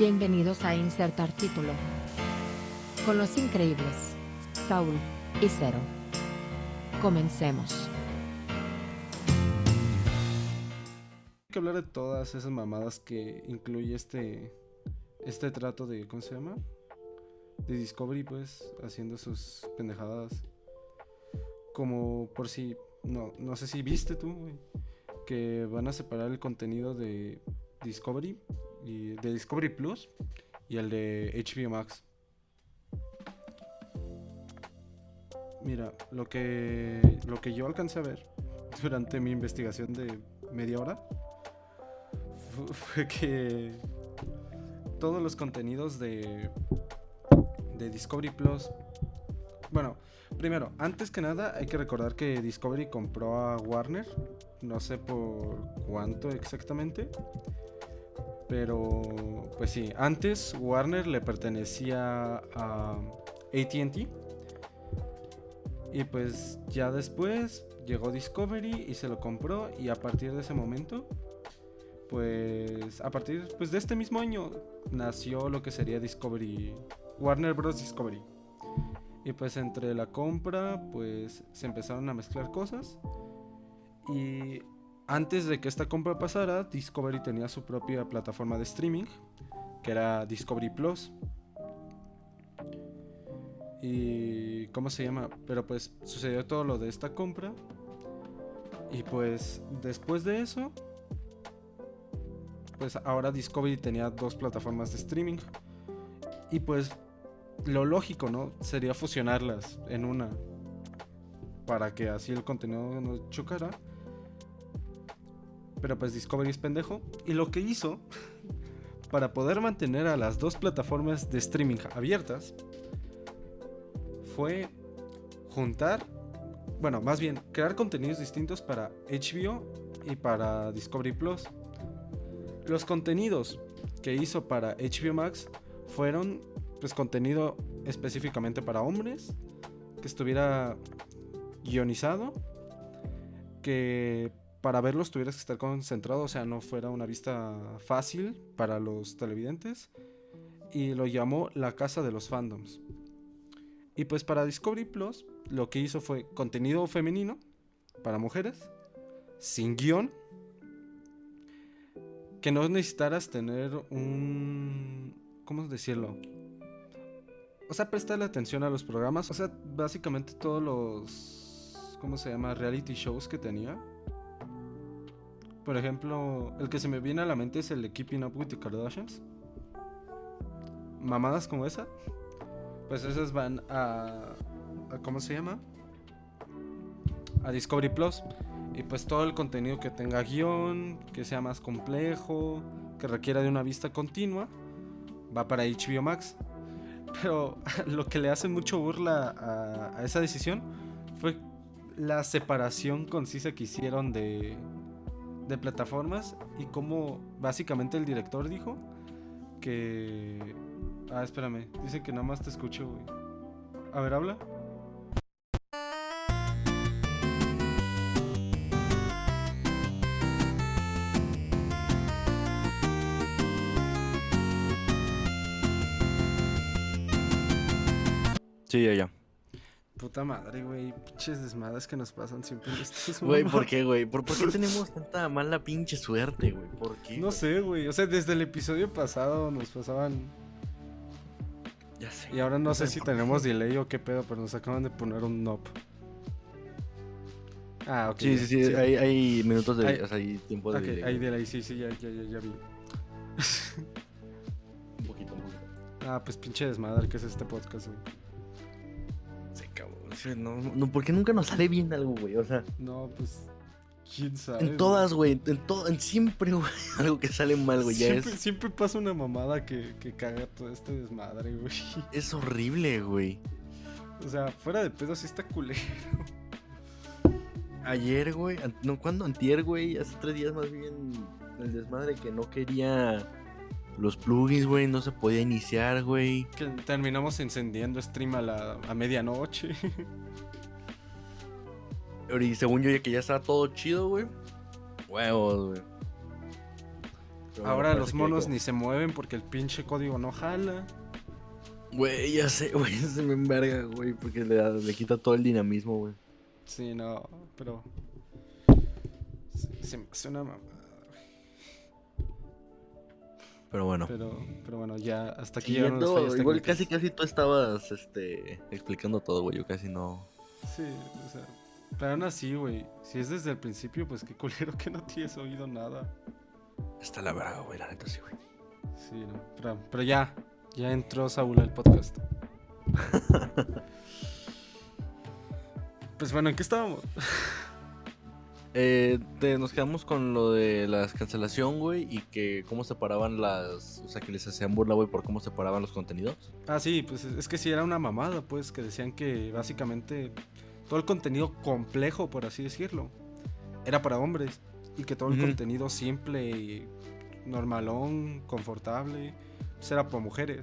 Bienvenidos a Insertar Título. Con los increíbles, Saúl y Cero. Comencemos. Hay que hablar de todas esas mamadas que incluye este este trato de ¿cómo se llama? De Discovery pues haciendo sus pendejadas como por si no no sé si viste tú güey, que van a separar el contenido de Discovery de Discovery Plus y el de HBO Max. Mira, lo que lo que yo alcancé a ver durante mi investigación de media hora fu- fue que todos los contenidos de de Discovery Plus bueno, primero, antes que nada hay que recordar que Discovery compró a Warner, no sé por cuánto exactamente, pero pues sí, antes Warner le pertenecía a AT&T y pues ya después llegó Discovery y se lo compró y a partir de ese momento pues a partir pues, de este mismo año nació lo que sería Discovery Warner Bros. Discovery. Y pues entre la compra pues se empezaron a mezclar cosas. Y antes de que esta compra pasara, Discovery tenía su propia plataforma de streaming, que era Discovery Plus. Y ¿cómo se llama? Pero pues sucedió todo lo de esta compra. Y pues después de eso, pues ahora Discovery tenía dos plataformas de streaming. Y pues lo lógico, ¿no? Sería fusionarlas en una. Para que así el contenido no chocara. Pero pues Discovery es pendejo. Y lo que hizo, para poder mantener a las dos plataformas de streaming abiertas, fue juntar, bueno, más bien, crear contenidos distintos para HBO y para Discovery Plus. Los contenidos que hizo para HBO Max fueron pues contenido específicamente para hombres, que estuviera guionizado, que para verlos tuvieras que estar concentrado, o sea, no fuera una vista fácil para los televidentes, y lo llamó La Casa de los Fandoms. Y pues para Discovery Plus lo que hizo fue contenido femenino para mujeres, sin guion, que no necesitaras tener un... ¿Cómo decirlo? O sea, prestarle atención a los programas. O sea, básicamente todos los... ¿Cómo se llama? Reality shows que tenía. Por ejemplo, el que se me viene a la mente es el de Keeping Up with the Kardashians. Mamadas como esa. Pues esas van a... a ¿Cómo se llama? A Discovery Plus. Y pues todo el contenido que tenga guion, que sea más complejo, que requiera de una vista continua, va para HBO Max. Pero lo que le hace mucho burla a, a esa decisión fue la separación concisa que hicieron de, de plataformas y cómo básicamente el director dijo que... Ah, espérame, dice que nada más te escucho, güey. A ver, habla. Sí, ya. Puta madre, güey. Pinches desmadres que nos pasan siempre en estos Güey, ¿por qué, güey? ¿Por, por qué tenemos tanta mala pinche suerte, güey? ¿Por qué? No sé, güey. O sea, desde el episodio pasado nos pasaban. Ya sé. Y ahora no sé sé si tenemos delay o qué pedo, pero nos acaban de poner un nop. Ah, ok. Sí, sí, sí, Hay, hay minutos de. Hay- o sea, hay tiempo de. Ok, delay, hay delay, sí, sí, ya, ya, ya, ya vi. Un poquito, un poquito. Ah, pues pinche desmadre que es este podcast, güey. No, no, ¿por qué nunca nos sale bien algo, güey? O sea, No, pues. ¿Quién sabe? en todas, güey. En, todo, en siempre, güey. Algo que sale mal, güey. Siempre, es. siempre pasa una mamada que, que caga todo este desmadre, güey. Es horrible, güey. O sea, fuera de pedo sí está culero. Ayer, güey. No, ¿cuándo? Antier, güey. Hace tres días más bien. El desmadre que no quería. Los plugins, güey. No se podía iniciar, güey. Que terminamos encendiendo stream a, la, a medianoche. Y según yo, ya que ya estaba todo chido, güey. Huevos, güey. Ahora los monos ni se mueven porque el pinche código no jala. Güey, ya sé, güey, se me enverga, güey, porque le, le quita todo el dinamismo, güey. Sí, no, pero. Se, se me hace una mamada. Pero bueno. Pero, pero bueno, ya hasta aquí llegaron las fallas igual casi casi tú estabas este explicando todo, güey. Yo casi no. Sí, o sea. Pero aún así, güey. Si es desde el principio, pues qué culero que no tienes oído nada. Está la verga, güey, la neta sí, güey. Sí, no. Pero, pero ya. Ya entró Saúl al podcast. pues bueno, ¿en qué estábamos? Eh, te- nos quedamos con lo de la cancelación, güey, y que cómo separaban las. O sea, que les hacían burla, güey, por cómo separaban los contenidos. Ah, sí, pues es que sí era una mamada, pues, que decían que básicamente todo el contenido complejo, por así decirlo, era para hombres. Y que todo el contenido simple y normalón, confortable, pues era para mujeres.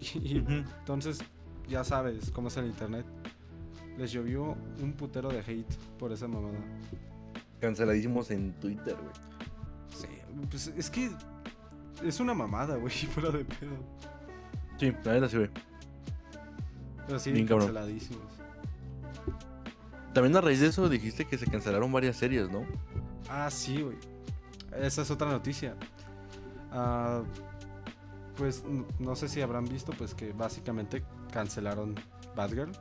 Y, entonces, ya sabes cómo es el internet. Les llovió un putero de hate por esa mamada. Canceladísimos en Twitter, güey. Sí, pues es que es una mamada, güey, fuera de pedo. Sí, la neta sí, güey. Pero sí, Bien cabrón. canceladísimos. También a raíz de eso dijiste que se cancelaron varias series, ¿no? Ah, sí, güey. Esa es otra noticia. Ah, pues no sé si habrán visto, pues que básicamente cancelaron Batgirl.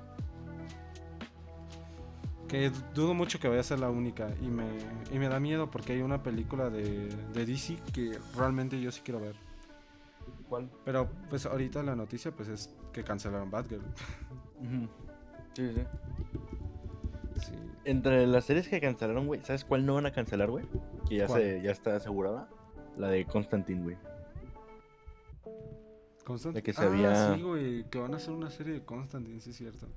Que dudo mucho que vaya a ser la única. Y me, y me da miedo porque hay una película de, de DC que realmente yo sí quiero ver. ¿Cuál? Pero pues ahorita la noticia pues es que cancelaron Batgirl. Sí, sí. Sí. Entre las series que cancelaron, güey, ¿sabes cuál no van a cancelar, güey? Que ya, ¿Cuál? se, ya está asegurada. La de Constantine, güey. Constant- De que se ah, había- sí, güey, que van a hacer una serie de Constantine, sí es cierto.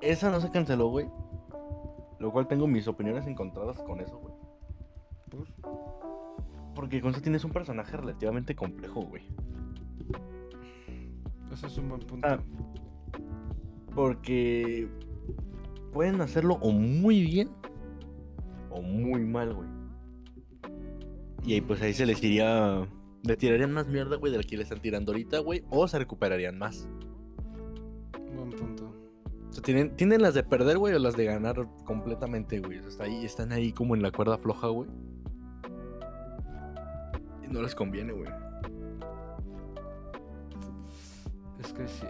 Esa no se canceló, güey. Lo cual tengo mis opiniones encontradas con eso, güey. ¿Por? Porque Constantine es un personaje relativamente complejo, güey. Eso es un buen punto. Ah. Porque pueden hacerlo o muy bien o muy mal, güey. Y ahí pues ahí se les iría... Le tirarían más mierda, güey, de la que le están tirando ahorita, güey. O se recuperarían más. Tienen, tienen las de perder, güey, o las de ganar completamente, güey. O ahí, están ahí como en la cuerda floja, güey. No les conviene, güey. Es que sí.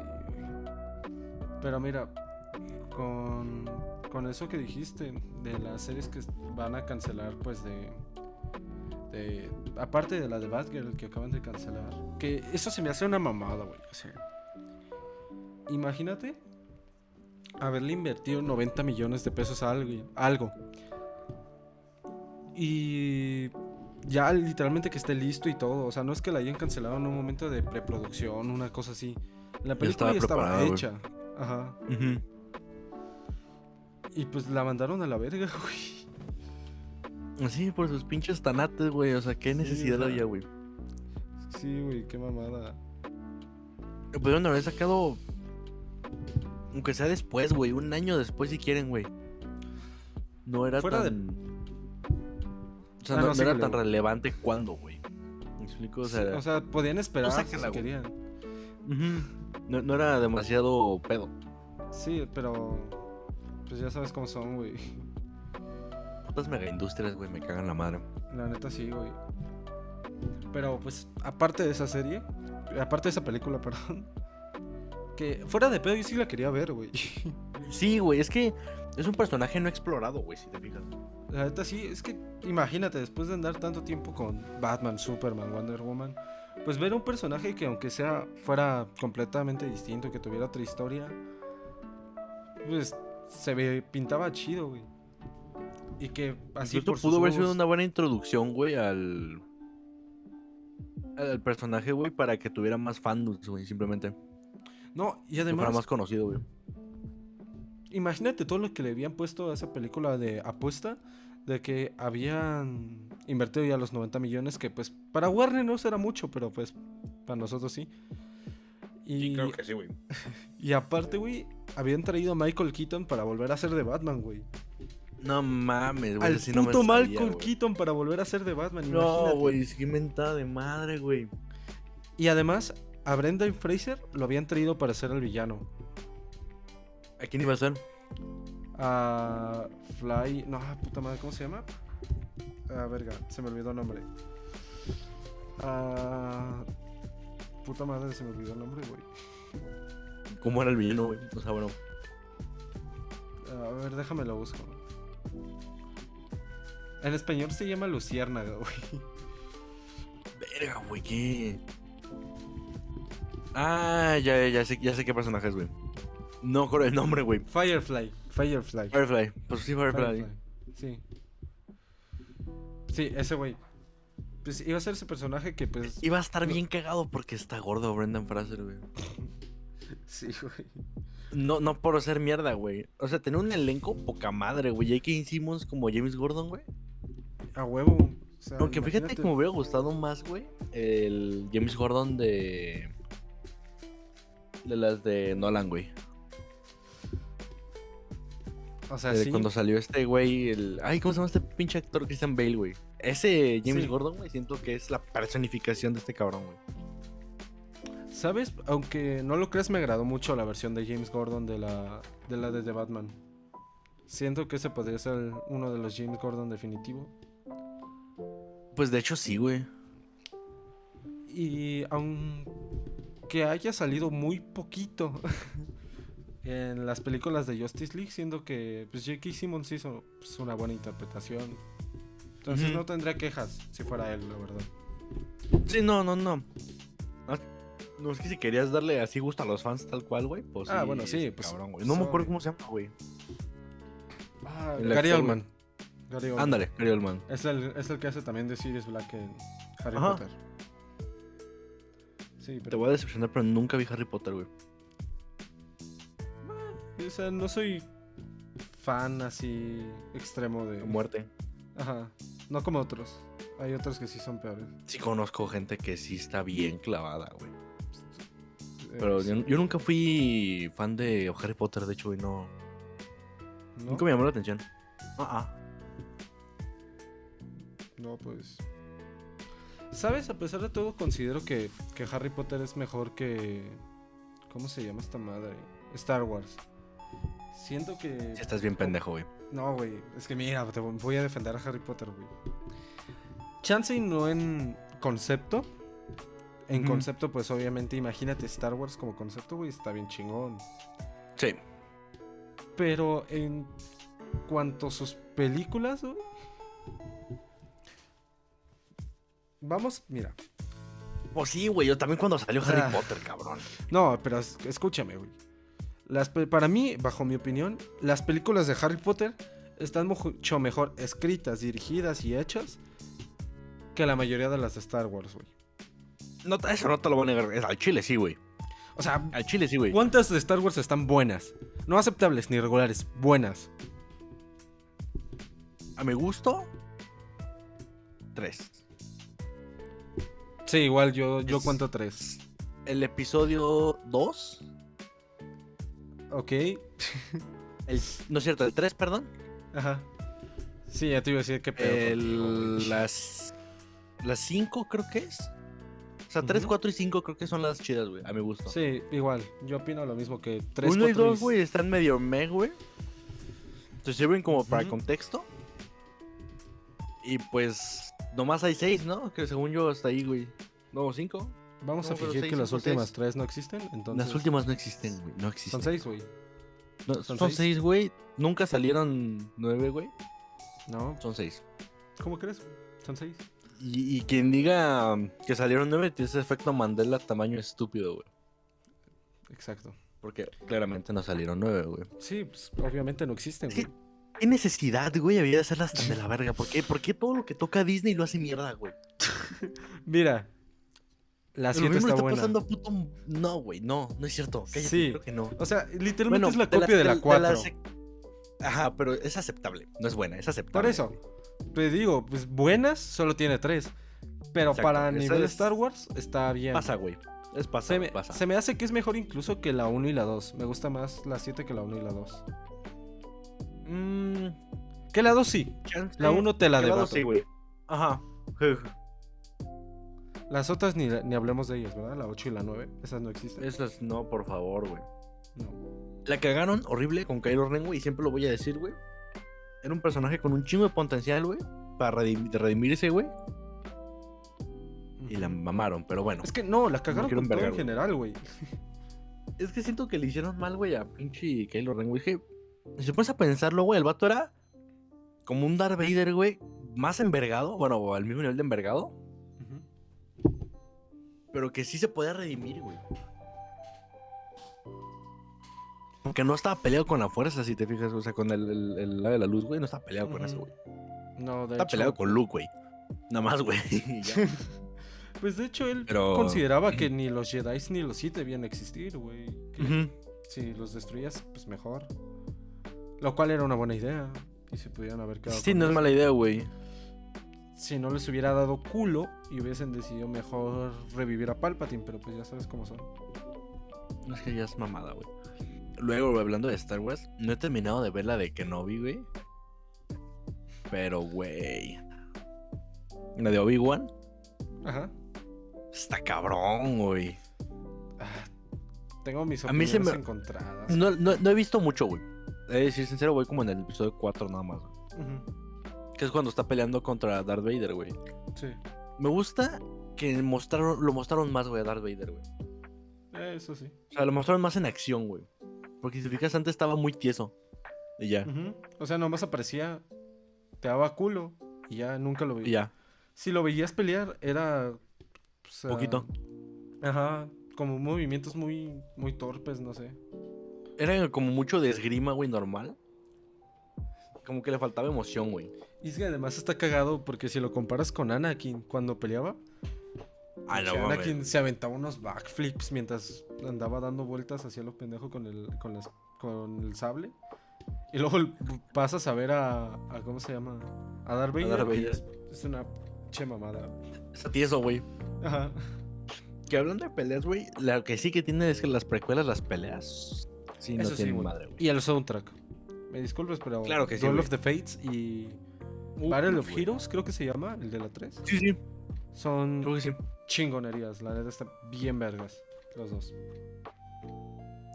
Pero mira, con, con eso que dijiste, de las series que van a cancelar, pues de, de. Aparte de la de Batgirl que acaban de cancelar. Que eso se me hace una mamada, güey. Imagínate haberle invertido 90 millones de pesos a algo. algo y ya literalmente que esté listo y todo. O sea, no es que la hayan cancelado en un momento de preproducción, una cosa así. La película estaba ya estaba hecha. Ajá. Y pues la mandaron a la verga, güey. Sí, por sus pinches tanates, güey. O sea, qué Sí, necesidad había, güey. Sí, güey, qué mamada. Pudieron haber sacado. Aunque sea después, güey. Un año después, si quieren, güey. No era Fuera de- tan. O sea, Ah, no, no, no era tan relevante cuando, güey. ¿Me explico? O Sí, sea, O sea, podían esperar si sácala, güey. querían. no, no era demasiado pedo. Sí, pero. Pues ya sabes cómo son, güey. Putas mega industrias, güey, me cagan la madre. La neta sí, güey. Pero pues, aparte de esa serie, aparte de esa película, perdón. Que fuera de pedo yo sí la quería ver, güey. Sí, güey, es que es un personaje no explorado, güey, si te fijas. La neta sí, es que imagínate, después de andar tanto tiempo con Batman, Superman, Wonder Woman, pues ver un personaje que aunque sea fuera completamente distinto, que tuviera otra historia, pues se ve, pintaba chido, güey. Y que así por pudo haber sido una buena introducción, güey, al. al personaje, güey, para que tuviera más fans, güey, simplemente. No, y Que fuera además, más conocido, güey. imagínate todo lo que le habían puesto a esa película de apuesta, de que habían invertido ya los 90 millones, que pues para Warner no será mucho, pero pues para nosotros sí. Y, que sí, güey. y aparte, güey, habían traído a Michael Keaton para volver a ser de Batman, güey. No mames, güey. Al así no me puto sabía. Keaton para volver a ser de Batman. No, güey, es que mentada de madre, güey. Y además, a Brendan Fraser lo habían traído para ser el villano. ¿A quién iba a ser? A Fly. No, puta madre, ¿cómo se llama? Ah, verga, se me olvidó el nombre. Ah, puta madre, se me olvidó el nombre, güey. ¿Cómo era el villano, güey? O sea, bueno. A ver, déjame lo busco. En español se llama Luciérnaga, güey. Verga, güey, ¿qué? Ah, ya, ya sé, ya sé qué personaje es, güey. No con el nombre, güey. Firefly. Firefly. Firefly. Pues sí, Firefly. Firefly. Sí. Sí, ese güey. Pues iba a ser ese personaje que, pues. Iba a estar bien cagado porque está gordo Brendan Fraser, güey. Sí, güey. No, no por ser mierda, güey. O sea, tener un elenco poca madre, güey. J.K. Simmons como James Gordon, güey. A huevo. O sea, Aunque fíjate que me hubiera gustado más, güey, el James Gordon de... De las de Nolan, güey. O sea, De sí. Cuando salió este güey, el... Ay, ¿cómo se llama este pinche actor Christian Bale, güey? Ese James Sí. Gordon, güey, siento que es la personificación de este cabrón, güey. ¿Sabes? Aunque no lo creas, me agradó mucho la versión de James Gordon de la de, la de The Batman. Siento que ese podría ser uno de los James Gordon definitivo. Pues de hecho sí, güey. Y aunque haya salido muy poquito en las películas de Justice League, siendo que pues, J.K. Simmons hizo pues, una buena interpretación. Entonces no tendría quejas si fuera él, la verdad. Sí, no, no, no. Ah, No, es que si querías darle así gusto a los fans tal cual, güey, pues Ah, bueno, sí, pues, cabrón, güey. No me acuerdo cómo se llama, güey. Ah, Gary Oldman. Gary Oldman. Ándale, Gary Oldman. Es el, es el que hace también de Sirius Black en Harry Ajá. Potter. Sí, Te voy a decepcionar, pero nunca vi Harry Potter, güey. o sea, no soy fan así extremo de Muerte. Ajá. No como otros. Hay otros que sí son peores. Sí conozco gente que sí está bien clavada, güey. Eh, Pero sí. yo, yo nunca fui fan de Harry Potter, de hecho, güey, no. ¿No? Nunca me llamó la atención. Ah, ah. No, pues. ¿Sabes? A pesar de todo, considero que, que Harry Potter es mejor que. ¿Cómo se llama esta madre? Star Wars. Siento que. Sí estás bien pendejo, güey. No, güey. Es que mira, te voy a defender a Harry Potter, güey. Chance y no en concepto. En concepto, pues obviamente, imagínate Star Wars como concepto, güey, está bien chingón. Sí. Pero en cuanto a sus películas, güey. Vamos, mira. Pues sí, güey, yo también cuando salió Ah. Harry Potter, cabrón. No, pero es- escúchame, güey. Las para mí, bajo mi opinión, las películas de Harry Potter están mucho mejor escritas, dirigidas y hechas que la mayoría de las de Star Wars, güey. No, eso no te lo voy a negar. Al chile, sí, güey. O sea, Al chile, sí, güey. ¿cuántas de Star Wars están buenas? No aceptables ni regulares, buenas. A mi gusto, tres. Sí, igual yo, yo Es- cuento tres. El episodio 2. Ok. El, no es cierto, el 3, perdón. Ajá. Sí, ya te iba a decir qué pedo. El, las las 5 creo que es. O sea, 3, Ujú. 4 y 5 creo que son las chidas, güey, a mi gusto. Sí, igual. Yo opino lo mismo que tres, 1 y cuatro 2, güey, están medio meh, güey. Te sirven como para contexto. Y pues, nomás hay 6, ¿no? Que según yo hasta ahí, güey. No, 5. Vamos No, a fingir seis, que las cinco, últimas seis. tres no existen. Entonces, Las últimas no existen, güey. No existen. Son seis, güey. No, son son seis. 6, güey. Nunca salieron 9, güey. No, Son 6. ¿cómo crees? Son seis. Y, y quien diga um, que salieron 9 tiene ese efecto Mandela tamaño estúpido, güey. Exacto. Porque claramente no salieron 9, güey. Sí, pues obviamente no existen, güey. ¿Qué necesidad, güey, había de hacerlas tan de la verga? ¿Por qué? ¿Por qué todo lo que toca Disney lo hace mierda, güey? Mira, la Lo 7 mismo está está buena. pasando a puto... No, güey, no, no es cierto. Cállate, Sí. creo que no. O sea, literalmente es la de copia de, las- la 4. las- Ajá, pero es aceptable. No es buena, es aceptable. Por eso, te digo, pues buenas solo tiene tres. Pero Exacto, para nivel es- Star Wars está bien. Pasa, güey. Es pasa, Se me, pasa. se me hace que es mejor incluso que la 1 y la 2. Me gusta más la 7 que la 1 y la 2. Mm, ¿Qué la 2 sí? La 1 te la debato. sí, güey. Ajá. Las otras ni, ni hablemos de ellas, ¿verdad? La 8 y la 9. Esas no existen. Esas no, por favor, güey. No. La cagaron horrible con Kylo Ren, güey, y siempre lo voy a decir, güey. Era un personaje con un chingo de potencial, güey, para redim- redimirse, güey, y la mamaron, pero bueno. Es que no, la cagaron con todo en general, güey. Es que siento que le hicieron mal, güey, a pinche Kylo Ren, güey. Si te pones a pensarlo, güey, el vato era como un Darth Vader, güey, más envergado, bueno, al mismo nivel de envergado, pero que sí se podía redimir, güey. Porque no estaba peleado con la fuerza, si te fijas, o sea, con el, el, el lado de la luz, güey, no estaba peleado con eso, güey. No, de Está hecho. peleado con Luke, güey. Nada más, güey. Pues de hecho él Pero- consideraba que ni los Jedi ni los Sith debían existir, güey. Si los destruyas, pues mejor. Lo cual era una buena idea. Y se pudieran haber quedado. Sí, con no es mala idea, güey. Si no les hubiera dado culo y hubiesen decidido mejor revivir a Palpatine, pero pues ya sabes cómo son. Es que ya es mamada, güey. Luego, hablando de Star Wars, no he terminado de ver la de Kenobi, güey. Pero, güey. La de Obi-Wan Ajá. está cabrón, güey. Ah, tengo mis A mí opiniones se me- encontradas. No, no, no he visto mucho, güey. He de decir sincero, voy como en el episodio 4 nada más. Ujú, Que es cuando está peleando contra Darth Vader, güey. Sí. Me gusta que mostraron, lo mostraron más, güey, a Darth Vader, güey. Eso sí. O sea, lo mostraron más en acción, güey. Porque si te fijas, antes estaba muy tieso. Y ya. O sea, nomás aparecía, te daba culo y ya nunca lo. Y ya. Si lo veías pelear, era. pues, ah, Poquito. Ajá. Como movimientos muy, muy torpes, no sé. Era como mucho de esgrima, güey, normal. Como que le faltaba emoción, güey. Y es que además está cagado porque si lo comparas con Anakin cuando peleaba, Ah, que Anakin se aventaba unos backflips mientras andaba dando vueltas hacia lo pendejo con el, con las- con el sable. Y luego pasas a ver a, a- ¿Cómo se llama? A Darth Vader. Darth y Vader. Es, es una che mamada. Está tieso, güey. Ajá. Que hablando de peleas, güey, lo que sí que tiene es que las precuelas, las peleas, sí, no Eso sí, güey. madre, güey. Y el soundtrack. Me disculpes, pero. Claro que sí, Duel güey. of the Fates y. Uh, Battle of. Heroes, creo que se llama, el de la 3. Sí, sí, Son creo que sí. chingonerías. La neta está bien vergas. Los dos.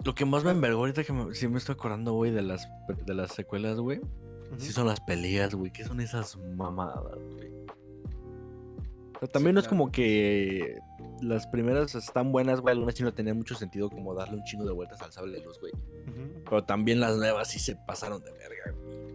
Lo que más me envergó ahorita que me, sí me estoy acordando, güey, de las, de las secuelas, güey. Sí son las peleas, güey. ¿Qué son esas mamadas, güey? Sea, también Sí, no es claro. como que las primeras están buenas, güey. Algunas sí no tenían mucho sentido como darle un chingo de vueltas al sable de luz, güey. Pero también las nuevas sí se pasaron de verga, güey.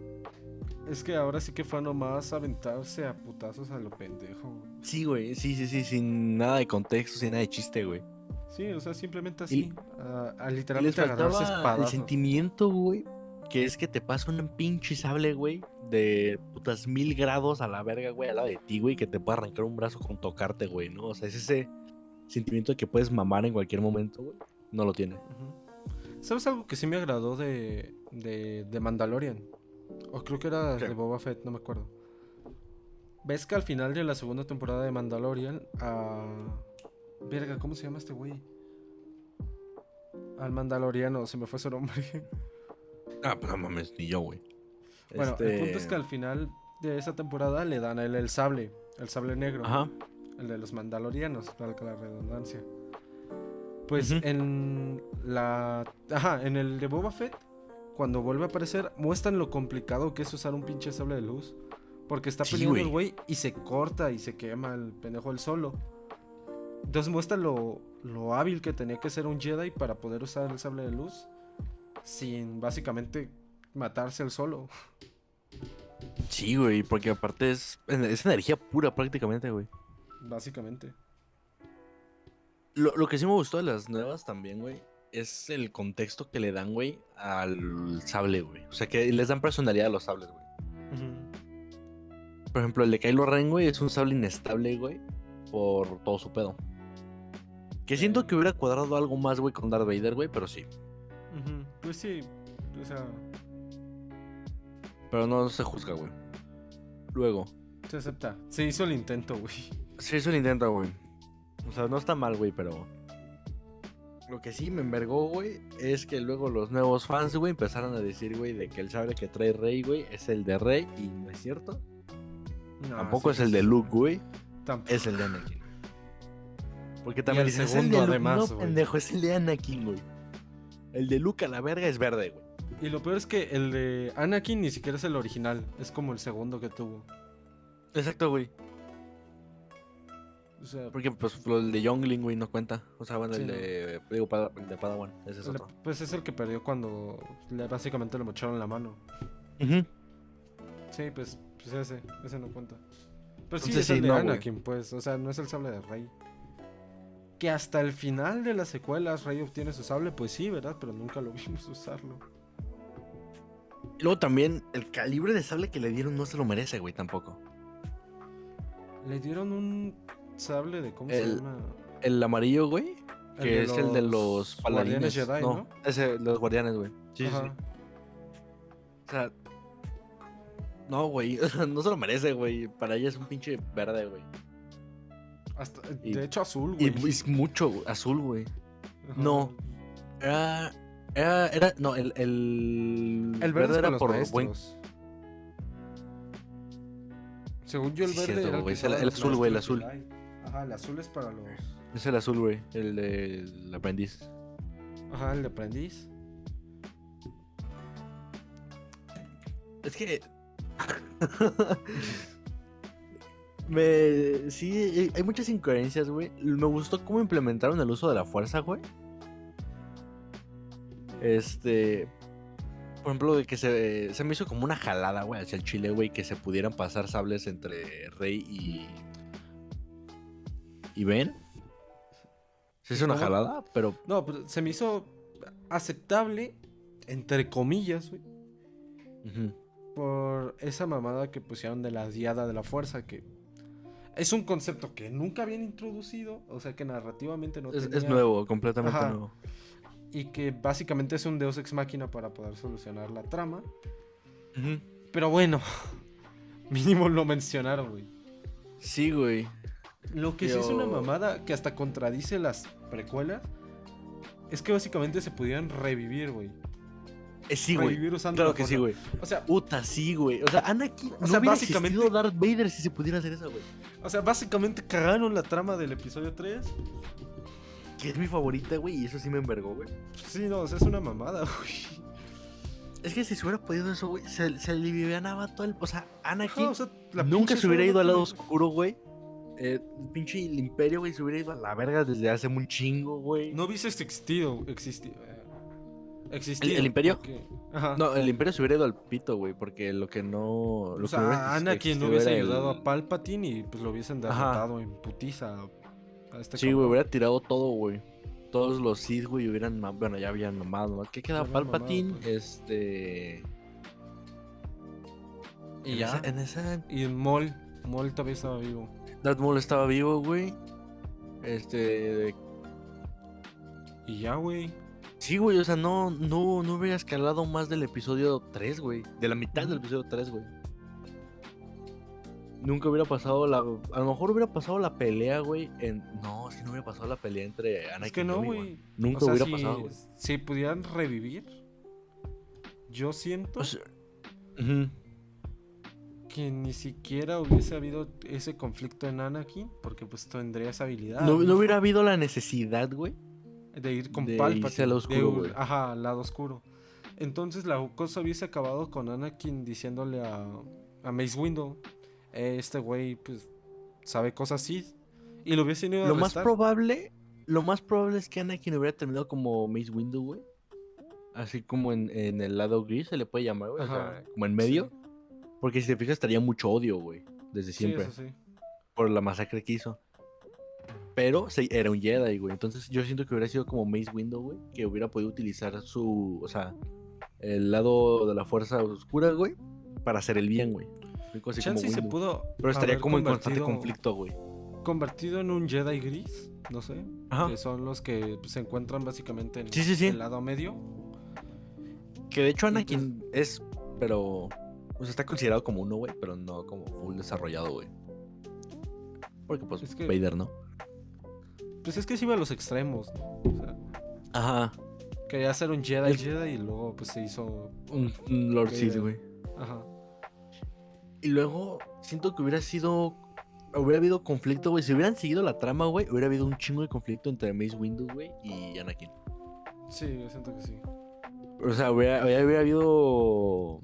Es que ahora sí que fue nomás aventarse a putazos a lo pendejo. Sí, güey. Sí, sí, sí. Sin nada de contexto, sin nada de chiste, güey. Sí, o sea, simplemente así. A, a Y les literalmente agarrarse faltaba el sentimiento, güey. Que es que te pasa un pinche sable, güey. De putas mil grados a la verga, güey, al lado de ti, güey. Que te puede arrancar un brazo con tocarte, güey, ¿no? O sea, es ese sentimiento de que puedes mamar en cualquier momento, güey. No lo tiene. ¿Sabes algo que sí me agradó de, de, de Mandalorian? O creo que era ¿Qué? de Boba Fett, no me acuerdo. ¿Ves que al final de la segunda temporada de Mandalorian, a... Verga, ¿cómo se llama este güey? Al Mandaloriano, se me fue su nombre. Ah, pues no mames, ni yo, güey. Bueno, el Este, punto es que al final de esa temporada le dan a él el sable, el sable negro. Ajá. El de los mandalorianos, valga la redundancia. Pues en la. Ajá, en el de Boba Fett, cuando vuelve a aparecer, muestran lo complicado que es usar un pinche sable de luz. Porque está Sí, peleando el güey. güey y se corta y se quema el pendejo el solo. Entonces muestra lo, lo hábil que tenía que ser un Jedi para poder usar el sable de luz. Sin básicamente matarse el solo. Sí, güey, porque aparte es, es energía pura prácticamente, güey. Básicamente. Lo, lo que sí me gustó de las nuevas también, güey, es el contexto que le dan, güey, al sable, güey. O sea, que les dan personalidad a los sables, güey. Por ejemplo, el de Kylo Ren, güey, es un sable inestable, güey, por todo su pedo. Que siento que hubiera cuadrado algo más, güey, con Darth Vader, güey, pero sí. Ujú, Pues sí, o sea, Pero no se juzga, güey. Luego, se acepta. Se hizo el intento, güey. se hizo el intento, güey. O sea, no está mal, güey, pero... Lo que sí me envergó, güey, es que luego los nuevos fans, güey, empezaron a decir, güey, de que el sable que trae Rey, güey, es el de Rey y no es cierto. No, Tampoco es el de. Luke, güey, Tampoco. es el de Anakin. Porque también el dicen, es el de Luke, además, no, pendejo, es el de Anakin, güey. El de Luke a la verga es verde, güey. Y lo peor es que el de Anakin ni siquiera es el original. Es como el segundo que tuvo. Exacto, güey. O sea, Porque pues lo- el de Youngling, güey, no cuenta. O sea, bueno, Sí, el no. de, digo, el de Padawan, ese es le- otro. pues es el que perdió cuando le, básicamente le mocharon la mano. Ujú. Sí, pues, pues ese, ese no cuenta. Pero sí Entonces es el sí, de no. Anakin, pues. O sea, no es el sable de Rey. Que hasta el final de las secuelas Rey obtiene su sable, pues sí, ¿verdad? Pero nunca lo vimos usarlo. Y luego también, el calibre de sable que le dieron no se lo merece, güey, tampoco. Le dieron un sable de. ¿Cómo El- se llama? El amarillo, güey, que es el de los Guardianes paladines. Jedi, no, ¿no? ese, los guardianes, güey. Sí, sí, Ajá. sí. O sea. No, güey. no se lo merece, güey. Para ella es un pinche verde, güey. Hasta, Y- de hecho, azul, Y güey. es mucho azul, güey. No. Era. Era. era no, el. El, El verde, era los por maestros. buen. Según yo, el Sí, verde cierto, era es el- el los azul, güey, el azul. Ajá, el azul es para los. Es el azul, güey. El del aprendiz. Ajá, el de aprendiz. Es que. Me. Sí, hay- hay muchas incoherencias, güey. Me gustó cómo implementaron el uso de la fuerza, güey. Este. Por ejemplo, de que se, se me hizo como una jalada, güey, hacia el Chile, güey, que se pudieran pasar sables entre Rey y. y Ben. Se hizo una ¿Cómo? jalada, pero. No, pero se me hizo aceptable, entre comillas, güey, por esa mamada que pusieron de la diada de la fuerza, que es un concepto que nunca habían introducido, o sea que narrativamente no Es, es nuevo, completamente Ajá. nuevo. Y que básicamente es un deus ex máquina para poder solucionar la trama. Pero bueno, mínimo lo mencionaron, güey. Sí, güey. Lo que sí es una mamada que hasta contradice las precuelas es que básicamente se pudieran revivir, güey. Eh, sí, güey. revivir usando Claro la que sí, güey. O sea, Puta, sí, güey. O sea, Anakin. O no sea, hubiera básicamente- Darth Vader si se pudiera hacer eso, güey. o sea, básicamente cagaron la trama del episodio 3. Que es mi favorita, güey, y eso sí me envergó, güey. Sí, no, o sea, es una mamada, güey. Es que si se hubiera podido eso, güey, se, se alivianaba todo el. O sea, Anakin Ajá, o sea, la nunca se hubiera ido al lado oscuro, güey. Eh, pinche el imperio, güey, se hubiera ido a la verga desde hace un chingo, güey. No hubiese existido, existido. Existido. ¿El- el imperio? porque- Ajá. No, el imperio se hubiera ido al pito, güey, porque lo que no. Lo o que sea, exist- Anakin no hubiese era el- ayudado a Palpatine y pues lo hubiesen Ajá. derrotado en putiza a este Sí, güey, hubiera tirado todo, güey. Todos los Sith, güey, hubieran. Bueno, ya habían mamado, ¿no? ¿Qué queda? habían mamado, Palpatine, pues. este. Y en ya. esa- en esa Y Mol, Mol todavía estaba vivo. Darth Maul estaba vivo, güey. Este. Y ya, güey. Sí, güey, o sea, no, no, no hubiera escalado más del episodio 3, güey. De la mitad del episodio 3, güey. Nunca hubiera pasado la. A lo mejor hubiera pasado la pelea, güey. En... No, es que no hubiera pasado la pelea entre Anakin Es que no, güey. Nunca O sea, hubiera si, pasado, güey. Si pudieran revivir, yo siento O sea, que ni siquiera hubiese habido ese conflicto en Anakin, porque pues tendría esa habilidad. no, no hubiera habido la necesidad, güey. De ir con de irse Palpatine. al oscuro, güey. Ajá, al lado oscuro. Entonces la cosa hubiese acabado con Anakin diciéndole a, a Mace Windu, "Eh, este güey pues sabe cosas así. Y lo hubiese ido a Lo más probable. Lo más probable es que Anakin hubiera terminado como Mace Windu, güey. Así como en, en el lado gris se le puede llamar, güey. O sea, como en medio. sí. Porque si te fijas, estaría mucho odio, güey. Desde Sí, siempre. eso sí. por la masacre que hizo. Pero era un Jedi, güey. Entonces yo siento que hubiera sido como Mace Windu, güey. Que hubiera podido utilizar su. O sea, el lado de la fuerza oscura, güey. Para hacer el bien, güey. Algo así como se pudo. Pero estaría haber como en constante conflicto, güey. Convertido en un Jedi gris, no sé. Ajá. Que son los que pues, se encuentran básicamente en Sí, sí, sí. el lado medio. Que de hecho Anakin es. Pero. O sea, está considerado como uno, güey. Pero no como full desarrollado, güey. Porque pues Es que- Vader, ¿no? Pues es que se iba a los extremos, ¿no? O sea, Ajá. Quería ser un Jedi El- Jedi y luego pues se hizo... Un, un Lord. Sith, güey. Ajá. Y luego siento que hubiera sido. Hubiera habido conflicto, güey. Si hubieran seguido la trama, güey, hubiera habido un chingo de conflicto entre Mace Windu, güey, y Anakin. Sí, yo siento que sí. O sea, hubiera, hubiera, hubiera habido.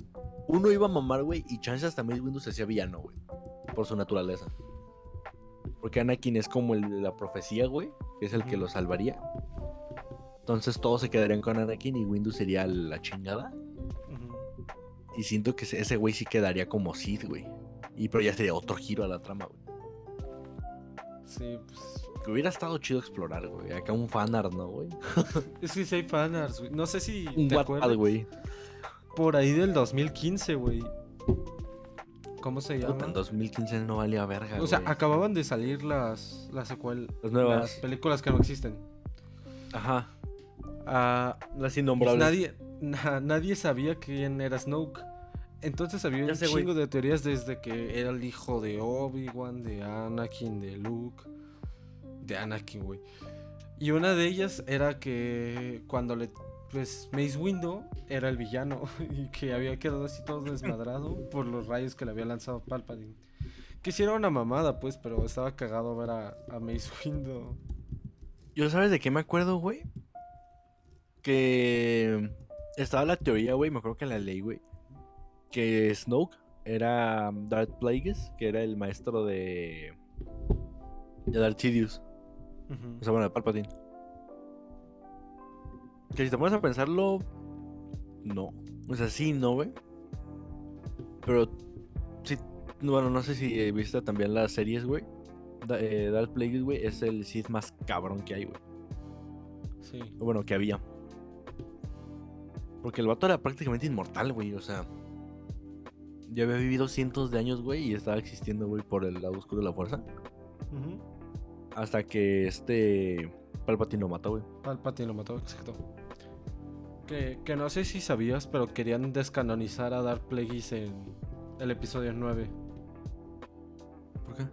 Uno iba a mamar, güey, y chance hasta Mace Windu se hacía villano, güey. Por su naturaleza. Porque Anakin es como el de la profecía, güey, que es el que lo salvaría. Entonces todos se quedarían con Anakin y Windu sería la chingada. Y siento que ese güey sí quedaría como Sith, güey. Y pero ya sería otro giro a la trama, güey. Sí, pues... Que hubiera estado chido explorar, güey. Acá un fanart, ¿no, güey? Es que sí hay fanarts, güey. No sé si Un te Wattpad, acuerdas. güey. Por ahí del 2015, güey. ¿Cómo se Puta, llama? En 2015 no valía verga, O sea, güey. acababan de salir las, las secuelas. Las nuevas. Las películas que no existen. Ajá. Ah, Las pues innombrables. nadie, na- nadie sabía quién era Snoke. Entonces había un chingo de teorías desde que era el hijo de Obi-Wan, de Anakin, de Luke. De Anakin, güey. Y una de ellas era que cuando le. Pues Mace Windu era el villano y que había quedado así todo desmadrado por los rayos que le había lanzado Palpatine. Que sí era una mamada, pues, pero estaba cagado ver a, a Mace Windu. ¿Yo sabes de qué me acuerdo, güey? Que estaba la teoría, güey, me acuerdo que la leí, güey. Que Snoke era Darth Plagueis, que era el maestro de. de Darth Sidious. O sea, bueno, de Palpatine. Que si te pones a pensarlo. No. O sea, sí, no, güey. Pero. Sí. Bueno, no sé si viste también las series, güey. Da- eh, Darth Plagueis, güey, es el Sith más cabrón que hay, güey. Sí. O Bueno, que había. Porque el vato era prácticamente inmortal, güey. O sea. Ya había vivido cientos de años, güey, y estaba existiendo, güey, por el lado oscuro de la fuerza. Ujú. Hasta que este. Palpatine lo mató, güey. Palpatine lo mató, exacto. Que, que no sé si sabías, pero querían descanonizar a Darth Plagueis en el episodio 9. ¿Por qué?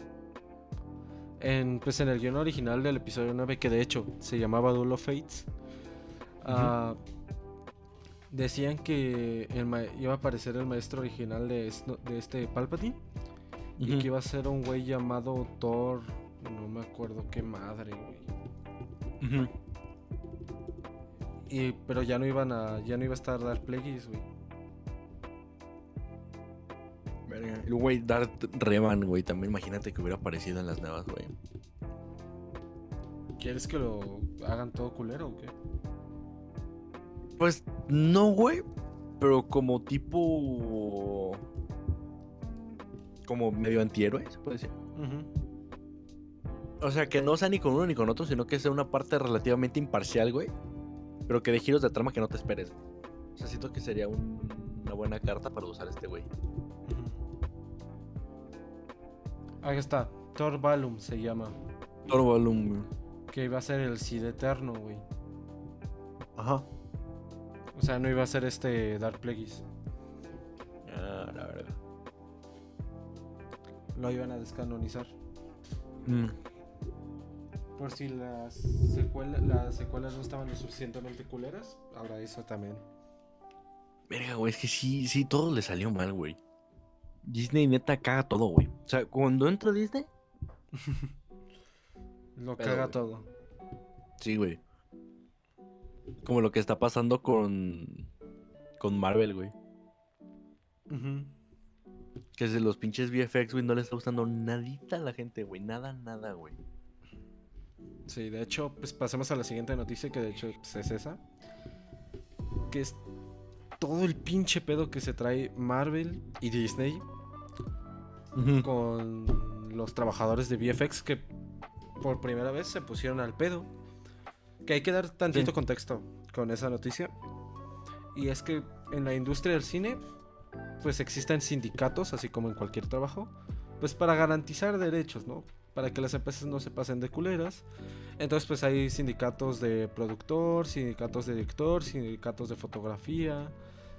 En, pues en el guion original del episodio 9, que de hecho se llamaba Duel of Fates, ah, decían que el iba a aparecer el maestro original de, Sno- de este Palpatine y que iba a ser un güey llamado Thor, no me acuerdo qué madre, güey. Y, pero ya no iban a, ya no iba a estar Darth Plagueis, güey. Verga. El güey Darth Revan, güey, también imagínate que hubiera aparecido en las nuevas, güey. ¿Quieres que lo hagan todo culero o qué? Pues no, güey. Pero como tipo. Como medio antihéroe, se puede decir. O sea, que no sea ni con uno ni con otro, sino que sea una parte relativamente imparcial, güey. Pero que de giros de trama que no te esperes. O sea, siento que sería un- una buena carta para usar este güey. Ahí está, Thor Valum se llama. Thor Volume, güey. Que iba a ser el Cid Eterno, güey. Ajá. O sea, no iba a ser este Darth Plagueis. Ah, la verdad. Lo iban a descanonizar. Mm. Por si las secuelas, las secuelas no estaban lo suficientemente culeras, ahora eso también. Verga, güey, es que sí, sí, todo le salió mal, güey. Disney neta caga todo, güey. O sea, cuando entra Disney, Lo Pero, caga güey. todo. sí, güey. Como lo que está pasando con. con Marvel, güey. Que de los pinches VFX, güey, no le está gustando nadita a la gente, güey. Nada, nada, güey. Sí, de hecho, pues pasemos a la siguiente noticia, que de hecho pues, es esa. Que es todo el pinche pedo que se trae Marvel y Disney con los trabajadores de VFX que por primera vez se pusieron al pedo. Que hay que dar tantito Sí. contexto con esa noticia. Y es que en la industria del cine, pues existen sindicatos, así como en cualquier trabajo, pues para garantizar derechos, ¿no? Para que las empresas no se pasen de culeras. Entonces, pues hay sindicatos de productor, sindicatos de director, sindicatos de fotografía,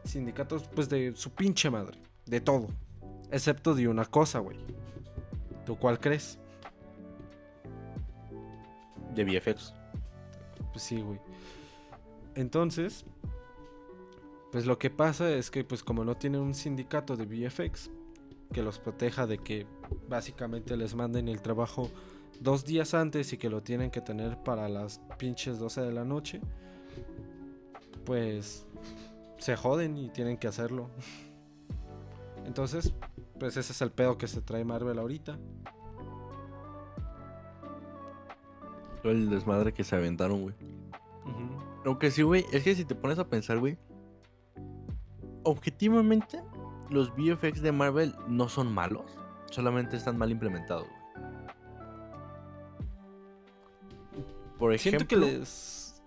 sindicatos, pues de su pinche madre, de todo. Excepto de una cosa, güey. ¿Tú cuál crees? De VFX. Pues sí, güey. Entonces, pues lo que pasa es que pues como no tienen un sindicato de VFX que los proteja de que básicamente les manden el trabajo dos días antes y que lo tienen que tener para las pinches 12 de la noche, pues se joden y tienen que hacerlo. Entonces, pues ese es el pedo que se trae Marvel ahorita. Todo el desmadre que se aventaron, güey. Aunque sí, güey, es que si te pones a pensar, güey, objetivamente, los VFX de Marvel no son malos, solamente están mal implementados, güey. Por ejemplo, Siento que les.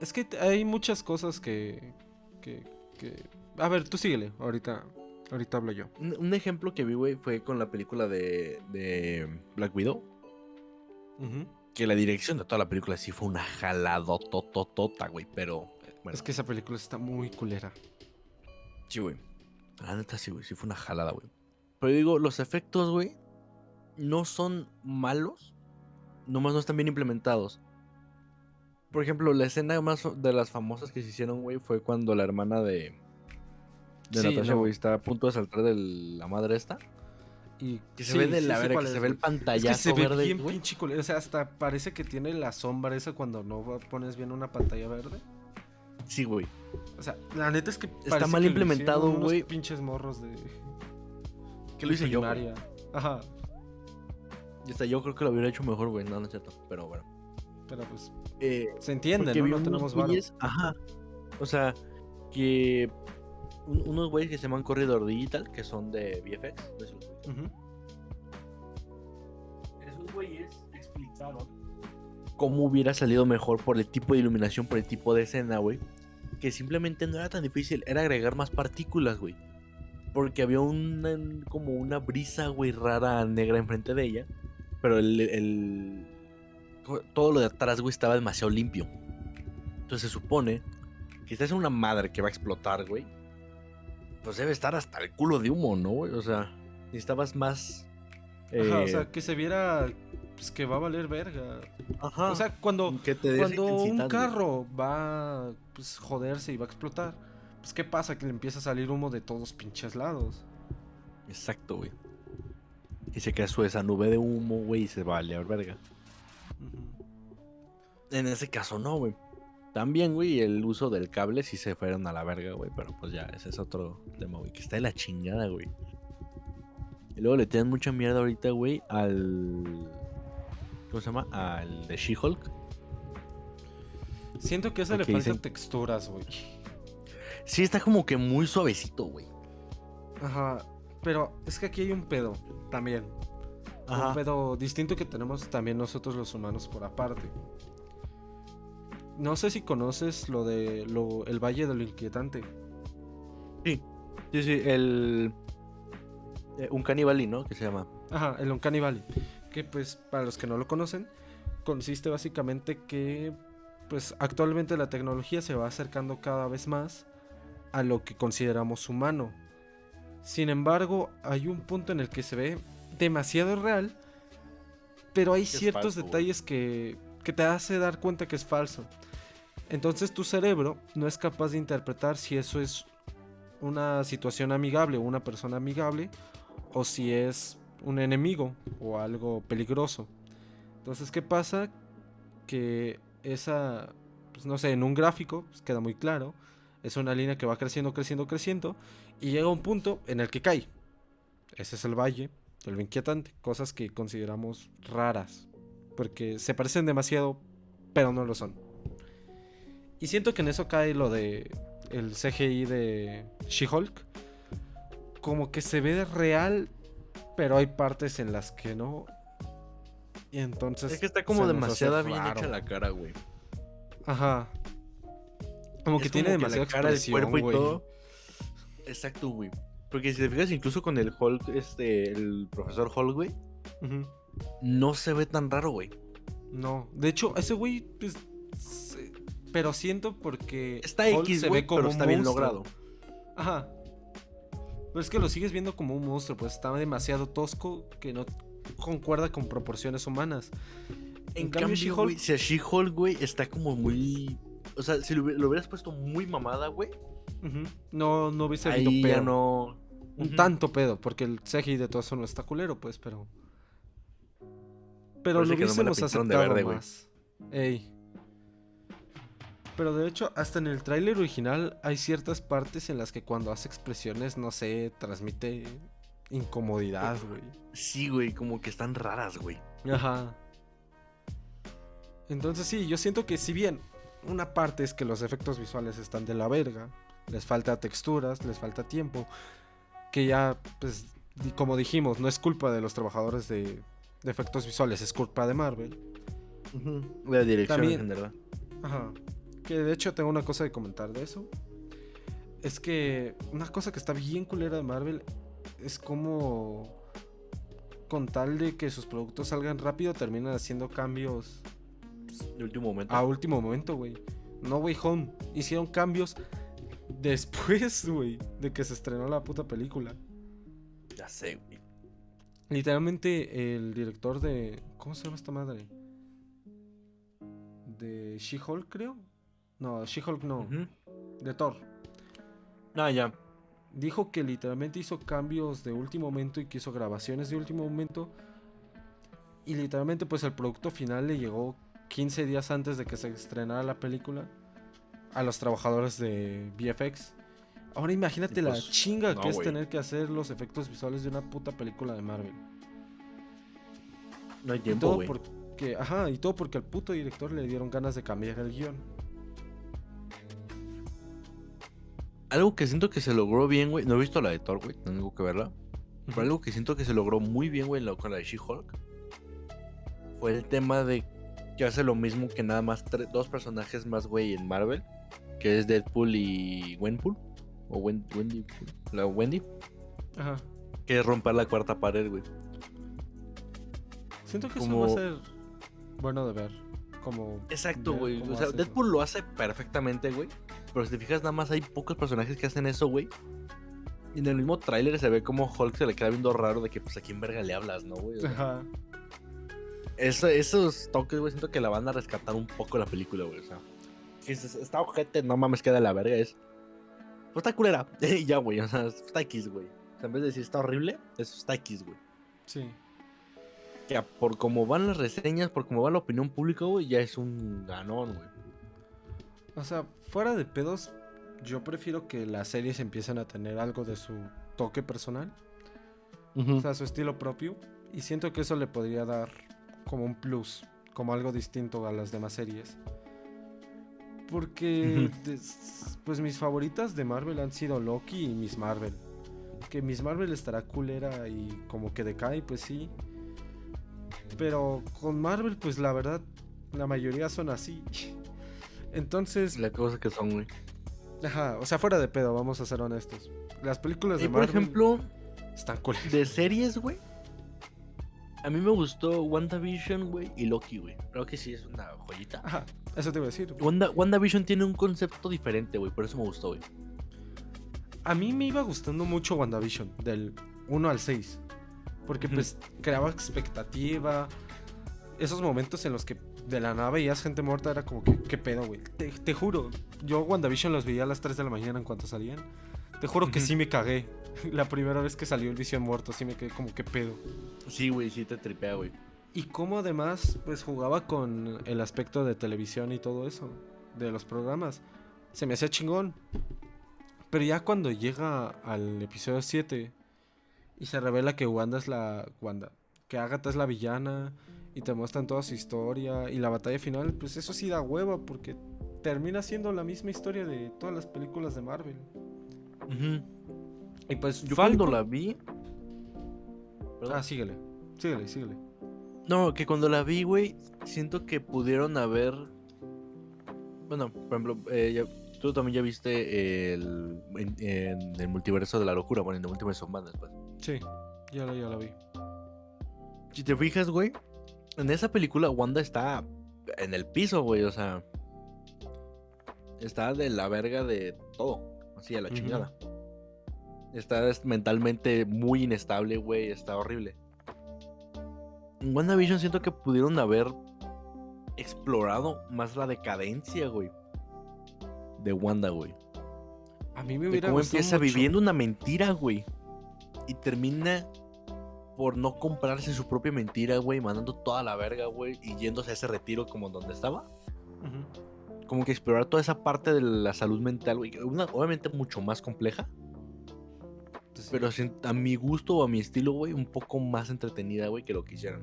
Es que hay muchas cosas que, que, que- A ver, tú síguele. Ahorita, ahorita hablo yo. un, ejemplo que vi, güey, fue con la película de, de Black Widow. Ujú. Que la dirección de toda la película sí fue una jaladotototota, güey, pero... Bueno, Es que esa película está muy culera. Sí, güey. La neta sí, güey. Sí fue una jalada, güey. Pero digo, los efectos, güey, no son malos. Nomás no están bien implementados. Por ejemplo, la escena más de las famosas que se hicieron, güey, fue cuando la hermana de... De Sí, Natasha, no. güey, está a punto de saltar de la madre esta. Y Que se sí, ve de sí la verga, cuál que es, se ve el. Es pantallazo que se ve verde, bien pinche. O sea, hasta parece que tiene la sombra esa cuando no pones bien una pantalla verde. Sí, güey. O sea, la neta es que Está mal que implementado, güey. pinches morros de. Que lo hice yo, güey. Ajá. Y hasta yo creo que lo hubiera hecho mejor, güey. No, no es cierto. Pero bueno. Pero pues. Eh, Se entiende, ¿no? No tenemos güeyes- Ajá. O sea, que un- unos güeyes que se llaman Corridor Digital, que son de VFX. no sé si los Esos güeyes explicaron cómo hubiera salido mejor por el tipo de iluminación, por el tipo de escena, güey. Que simplemente no era tan difícil, era agregar más partículas, güey. Porque había una, como una brisa, güey, rara negra enfrente de ella. Pero el, el- todo lo de atrás, güey, estaba demasiado limpio. Entonces se supone que estás en una madre que va a explotar, güey. Pues debe estar hasta el culo de humo, ¿no, güey? O sea, necesitabas más. Ajá, o eh, sea, que se viera pues, que va a valer verga. ajá, O sea, cuando, que te des cuando un carro va pues joderse y va a explotar, pues ¿qué pasa? Que le empieza a salir humo de todos pinches lados. Exacto, güey. Y se crea su esa nube de humo, güey, y se va a leer verga. En ese caso no, güey. También, güey, el uso del cable sí se fueron a la verga, güey. Pero pues ya, ese es otro tema, güey. Que está de la chingada, güey. Y luego le tienen mucha mierda ahorita, güey, al. ¿Cómo se llama? Al de She-Hulk. Siento que a ese le dicen- texturas, güey. Sí, está como que muy suavecito, güey. Ajá. Pero es que aquí hay un pedo también. Un pedo distinto que tenemos también nosotros los humanos por aparte. No sé si conoces lo de lo, el Valle de lo Inquietante. Sí, sí, el. Eh, un canibali, ¿no? Que se llama. Ajá, el Uncanny Valley. Que pues, para los que no lo conocen, consiste básicamente que pues actualmente la tecnología se va acercando cada vez más a lo que consideramos humano. Sin embargo, hay un punto en el que se ve demasiado real, pero hay ciertos falso, detalles que, que te hace dar cuenta que es falso. Entonces tu cerebro no es capaz de interpretar si eso es una situación amigable o una persona amigable o si es un enemigo o algo peligroso. Entonces, ¿qué pasa? Que esa, pues no sé, en un gráfico pues, queda muy claro. Es una línea que va creciendo, creciendo, creciendo y llega un punto en el que cae. Ese es el valle lo inquietante. Cosas que consideramos raras. Porque se parecen demasiado, pero no lo son. Y siento que en eso cae lo de el CGI de She-Hulk. Como que se ve real, pero hay partes en las que no. Y entonces. Es que está como demasiada bien raro. hecha la cara, güey. Ajá. Como que tiene demasiada cara, el cuerpo y güey. todo. Exacto, güey. Porque si te fijas, incluso con el Hulk, este, el profesor Hulk, güey, Ujú. no se ve tan raro, güey. No, de hecho, ese güey, pues, se- pero siento porque Está Hulk X, se güey, ve como pero está bien logrado. Ajá. Pero es que lo sigues viendo como un monstruo, pues está demasiado tosco que no concuerda con proporciones humanas. En, cambio, cambio, She-Hulk- si a She-Hulk, güey, está como muy O sea, si lo, hubi- lo hubieras puesto muy mamada, güey. No, no hubiese habido Ahí ya pedo. no. Un tanto pedo, porque el CGI de todo eso no está culero, pues, pero. Pero Parece lo hubiésemos de aceptado verde, güey. más. Ey. Pero de hecho, hasta en el tráiler original hay ciertas partes en las que cuando hace expresiones, no sé, transmite incomodidad, güey. Sí, güey, como que están raras, güey. Ajá. Entonces sí, yo siento que si bien una parte es que los efectos visuales están de la verga, les falta texturas, les falta tiempo, que ya, pues, como dijimos, no es culpa de los trabajadores de, de efectos visuales, es culpa de Marvel. La dirección También- en general. Ajá. Que de hecho tengo una cosa que comentar de eso. Es que una cosa que está bien culera de Marvel es como con tal de que sus productos salgan rápido terminan haciendo cambios De último momento. a último momento, güey. No Way Home. Hicieron cambios después, güey, de que se estrenó la puta película. Ya sé, güey. Literalmente el director de... ¿Cómo se llama esta madre? De She-Hulk, creo. No, She-Hulk no. De Thor. Ah, ya. Dijo que literalmente hizo cambios de último momento y que hizo grabaciones de último momento. Y literalmente pues el producto final le llegó 15 días antes de que se estrenara la película a los trabajadores de VFX. Ahora imagínate la pues, chinga no, que es tener que hacer los efectos visuales de una puta película de Marvel. No hay Y tiempo, todo porque, ajá, y todo porque al puto director le dieron ganas de cambiar el guion. Algo que siento que se logró bien, güey. No he visto la de Thor, güey. Tengo que verla. Pero algo que siento que se logró muy bien, güey, en la- con la de She-Hulk. Fue el tema de que hace lo mismo que nada más dos personajes más, güey, en Marvel. Que es Deadpool y Wenpool. O Wen- Wendy. La Wendy. Ajá. Que es romper la cuarta pared, güey. Siento que Como- eso va a ser bueno de ver. Como Exacto, güey. O sea, eso. Deadpool lo hace perfectamente, güey. Pero si te fijas, nada más hay pocos personajes que hacen eso, güey. Y en el mismo tráiler se ve como Hulk se le queda viendo raro de que, pues, ¿a quién verga le hablas, no, güey? O sea, Ajá. eso- esos toques, güey, siento que la van a rescatar un poco la película, güey. O sea, está ojete, no mames, queda la verga. Es. Pues está culera. Ya, güey. O sea, está X, güey. O sea, en vez de decir está horrible, eso está X, güey. Sí. Que a- por cómo van las reseñas, por cómo va la opinión pública, güey, ya es un ganón, güey. O sea, fuera de pedos, yo prefiero que las series empiecen a tener algo de su toque personal, o sea, su estilo propio, y siento que eso le podría dar como un plus, como algo distinto a las demás series. Porque, pues mis favoritas de Marvel han sido Loki y Miss Marvel. Que Miss Marvel estará culera y como que decae, pues sí. Pero con Marvel, pues la verdad, la mayoría son así. Entonces, La cosa que son, güey. Ajá, o sea, fuera de pedo, vamos a ser honestos. Las películas Y de por Marvel ejemplo, están culeras. de series, güey. A mí me gustó WandaVision, güey, y Loki, güey. Creo que sí es una joyita. Ajá, eso te iba a decir. Wanda, WandaVision tiene un concepto diferente, güey. Por eso me gustó, güey. A mí me iba gustando mucho WandaVision, del 1 al 6. Porque pues creaba expectativa. Esos momentos en los que de la nave veías gente muerta era como que, ¿qué pedo, güey? Te, te juro, yo WandaVision los veía a las 3 de la mañana en cuanto salían. Te juro que sí me cagué. La primera vez que salió el Vision muerto, sí me quedé como que pedo. Sí, güey, sí te tripea, güey. Y cómo además pues jugaba con el aspecto de televisión y todo eso, de los programas. Se me hacía chingón. Pero ya cuando llega al episodio 7 y se revela que Wanda es la Wanda, que Agatha es la villana y te muestran toda su historia y la batalla final, pues eso sí da hueva porque termina siendo la misma historia de todas las películas de Marvel. Y pues Yo cuando la vi. Perdón. Ah, síguele. Síguele, síguele. No, que cuando la vi, güey, siento que pudieron haber. Bueno, por ejemplo, eh, ya- tú también ya viste el, en, en el multiverso de la locura, bueno, en el multiverso of Madness, pues. Sí, ya la, ya la vi. Si te fijas, güey, en esa película Wanda está en el piso, güey, o sea. Está de la verga de todo, así a la Ujú. chingada. Está es- mentalmente muy inestable, güey, está horrible. En WandaVision siento que pudieron haber explorado más la decadencia, güey. de Wanda, güey. A mí me De hubiera cómo gustado empieza mucho- viviendo una mentira, güey. Y termina por no comprarse su propia mentira, güey, mandando toda la verga, güey, y yéndose a ese retiro como donde estaba. Como que explorar toda esa parte de la salud mental, güey. Una, obviamente mucho más compleja, Sí. pero a mi gusto o a mi estilo, güey, un poco más entretenida, güey, que lo que hicieron.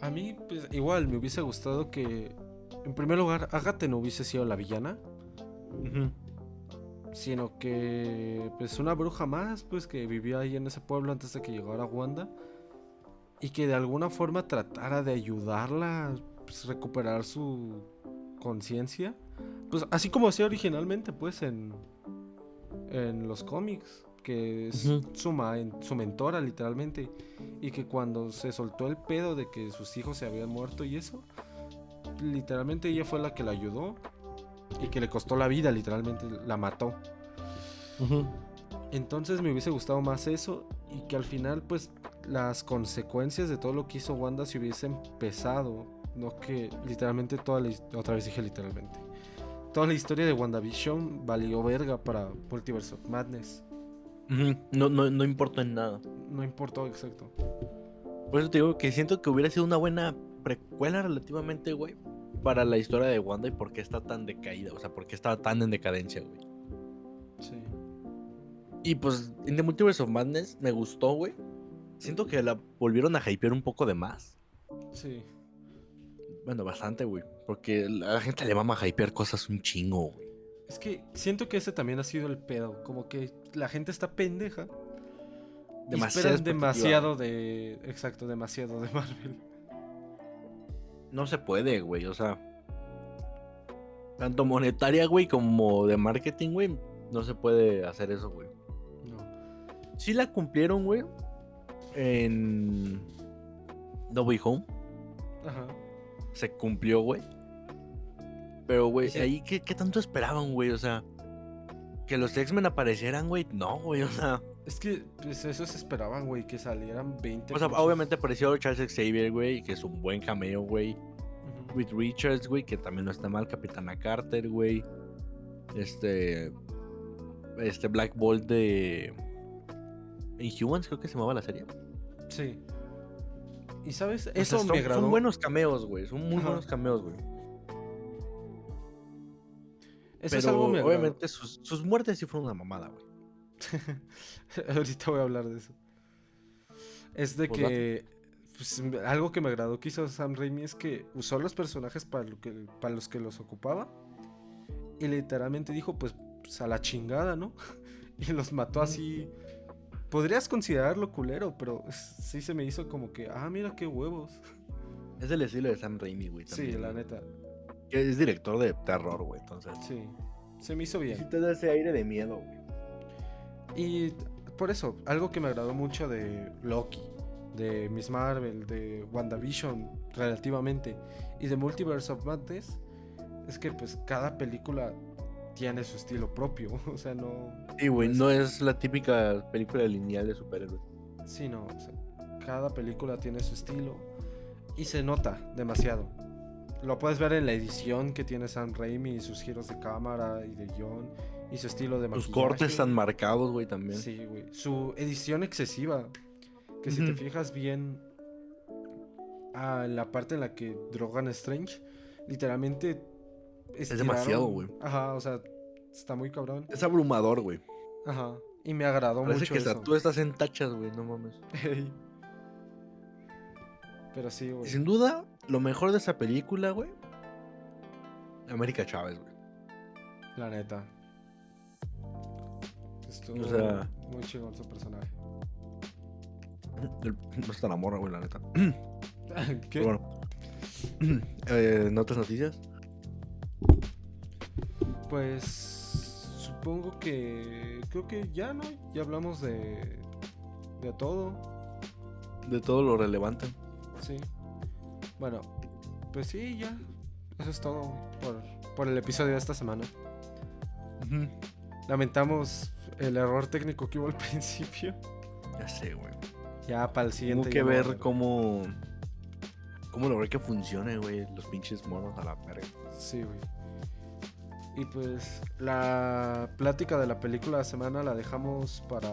A mí, pues, igual me hubiese gustado que, en primer lugar, Agatha no hubiese sido la villana, sino que, pues, una bruja más, pues, que vivía ahí en ese pueblo antes de que llegara Wanda y que de alguna forma tratara de ayudarla a pues, recuperar su conciencia, pues, así como hacía originalmente, pues, en, en los cómics, que es su, ma- su mentora, literalmente, y que cuando se soltó el pedo de que sus hijos se habían muerto y eso, literalmente ella fue la que la ayudó y que le costó la vida, literalmente la mató. Entonces me hubiese gustado más eso y que al final pues las consecuencias de todo lo que hizo Wanda se hubiesen pesado, no que literalmente toda la otra vez dije literalmente. Toda la historia de WandaVision valió verga para Multiverse of Madness. No, no, no importa en nada. No importó exacto. Por eso te digo que siento que hubiera sido una buena precuela relativamente, güey, para la historia de Wanda y por qué está tan decaída, o sea, por qué estaba tan en decadencia, güey. Sí. Y pues, en The Multiverse of Madness me gustó, güey. Siento que la volvieron a hypear un poco de más. Sí. Bueno, bastante, güey. Porque a la gente le mama hypear cosas un chingo, güey. Es que siento que ese también ha sido el pedo. Como que la gente está pendeja. y Demasiada esperan demasiado de. Exacto, demasiado de Marvel. No se puede, güey. O sea, tanto monetaria, güey, como de marketing, güey, no se puede hacer eso, güey. No. Sí la cumplieron, güey. En No Way Home. Ajá. Se cumplió, güey. Pero, güey, Sí. ahí, ¿qué, qué tanto esperaban, güey? O sea, que los X-Men aparecieran, güey. No, güey, o sea. Es que pues eso se esperaban, güey, que salieran 20. O sea, pinches- obviamente apareció Charles Xavier, güey, que es un buen cameo, güey. Reed Richards, güey, que también no está mal. Capitana Carter, güey. Este. Este Black Bolt de. Inhumans, creo que se llamaba la serie. Sí. Y sabes, O sea, eso son, me agradó. Son buenos cameos, güey. Son muy Ajá. buenos cameos, güey. Eso Pero es algo obviamente sus, sus muertes sí fueron una mamada, güey. Ahorita voy a hablar de eso. Es de Pues que pues, algo que me agradó que hizo Sam Raimi es que usó los personajes para, lo que, para los que los ocupaba y literalmente dijo pues, pues, a la chingada, ¿no? Y los mató así. Podrías considerarlo culero, pero sí se me hizo como que, ah, mira qué huevos. Es el estilo de Sam Raimi, güey. Sí, la güey. neta. Es director de terror, güey. Entonces. Sí, se me hizo bien. Sí te da ese aire de miedo, güey. Y por eso, algo que me agradó mucho de Loki, de Miss Marvel, de WandaVision relativamente, y de Multiverse of Madness, es que pues cada película tiene su estilo propio. O sea, no... Sí, güey. Pues- No es la típica película lineal de superhéroes. Sí, no. o sea, cada película tiene su estilo y se nota demasiado. Lo puedes ver en la edición que tiene Sam Raimi y sus giros de cámara y de guion y su estilo de Los maquillaje. cortes tan marcados, güey, también. Sí, güey. Su edición excesiva. Que si te fijas bien a la parte en la que drogan a Strange, literalmente demasiado, estiraron- güey. Ajá, o sea, está muy cabrón. Es abrumador, güey. Ajá. Y me agradó Parece mucho que eso. tú estás en tachas, güey. No mames. Pero sí, güey. sin duda, lo mejor de esa película, güey. América Chávez, güey. La neta. Estuvo O sea- muy chingón su personaje. No está la morra, güey, la neta. ¿Qué? Bueno. Eh, ¿En otras noticias? Pues supongo que creo que ya no, ya hablamos de de todo, De todo lo relevante. sí. Bueno, pues sí, ya. Eso es todo por, por el episodio de esta semana. Lamentamos el error técnico que hubo al principio. Ya sé, güey. Ya para el siguiente. Tengo que ver cómo. Cómo lograr que funcione, güey. Los pinches monos a la verga. Sí, güey. Y pues la plática de la película de la semana la dejamos para...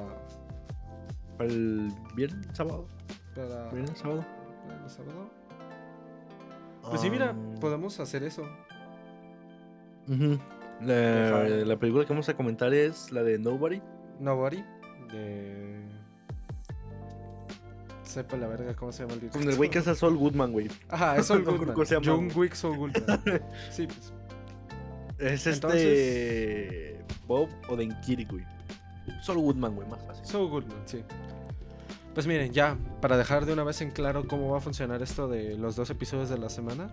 Para el viernes, sábado. para Viernes, sábado. el sábado. Pues sí, mira, Ah, podemos hacer eso. ujú. La, película que vamos a comentar es la de Nobody. Nobody de... Sepa la verga cómo se llama el director. Con el güey que hace a Saul Goodman, güey. Ajá, es acuerdo Goodman. cómo se llama, John. Wick Saul Goodman. Sí, pues. Es Entonces- este. Bob Odenkirk, güey. Saul Goodman, güey, más fácil. Saul Goodman, sí. Pues miren, ya, para dejar de una vez en claro cómo va a funcionar esto de los dos episodios de la semana,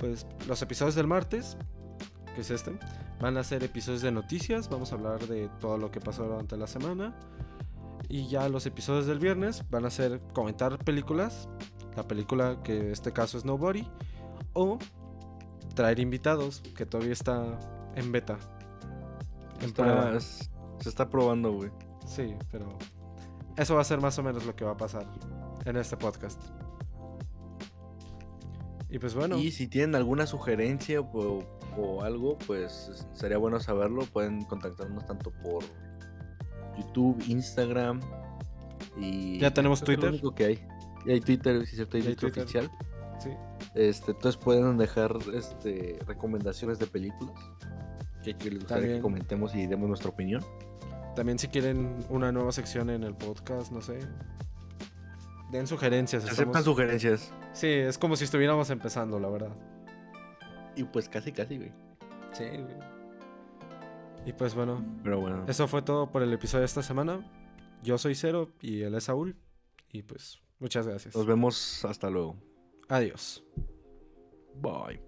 pues los episodios del martes, que es este, van a ser episodios de noticias, vamos a hablar de todo lo que pasó durante la semana. Y ya los episodios del viernes van a ser comentar películas, la película que en este caso es Nobody, o traer invitados, que todavía está en beta. En Está- prueba. es- se está probando, güey. Sí, pero eso va a ser más o menos lo que va a pasar en este podcast. Y pues bueno, Y si tienen alguna sugerencia o, o algo, pues sería bueno saberlo. Pueden contactarnos tanto por YouTube, Instagram y... Ya tenemos es Twitter. lo único que hay. Y hay Twitter, si es cierto, hay Twitter Twitter. oficial. sí, Este, entonces pueden dejar este, recomendaciones de películas que, que les gustaría También. que comentemos y demos nuestra opinión. también si quieren una nueva sección en el podcast, no sé. Den sugerencias. Aceptan estamos- sugerencias. Sí, es como si estuviéramos empezando, la verdad. Y pues casi, casi, güey. Sí, güey. Y pues bueno, Pero bueno. eso fue todo por el episodio de esta semana. Yo soy Cero y él es Saúl. Y pues muchas gracias. Nos vemos hasta luego. Adiós. Bye.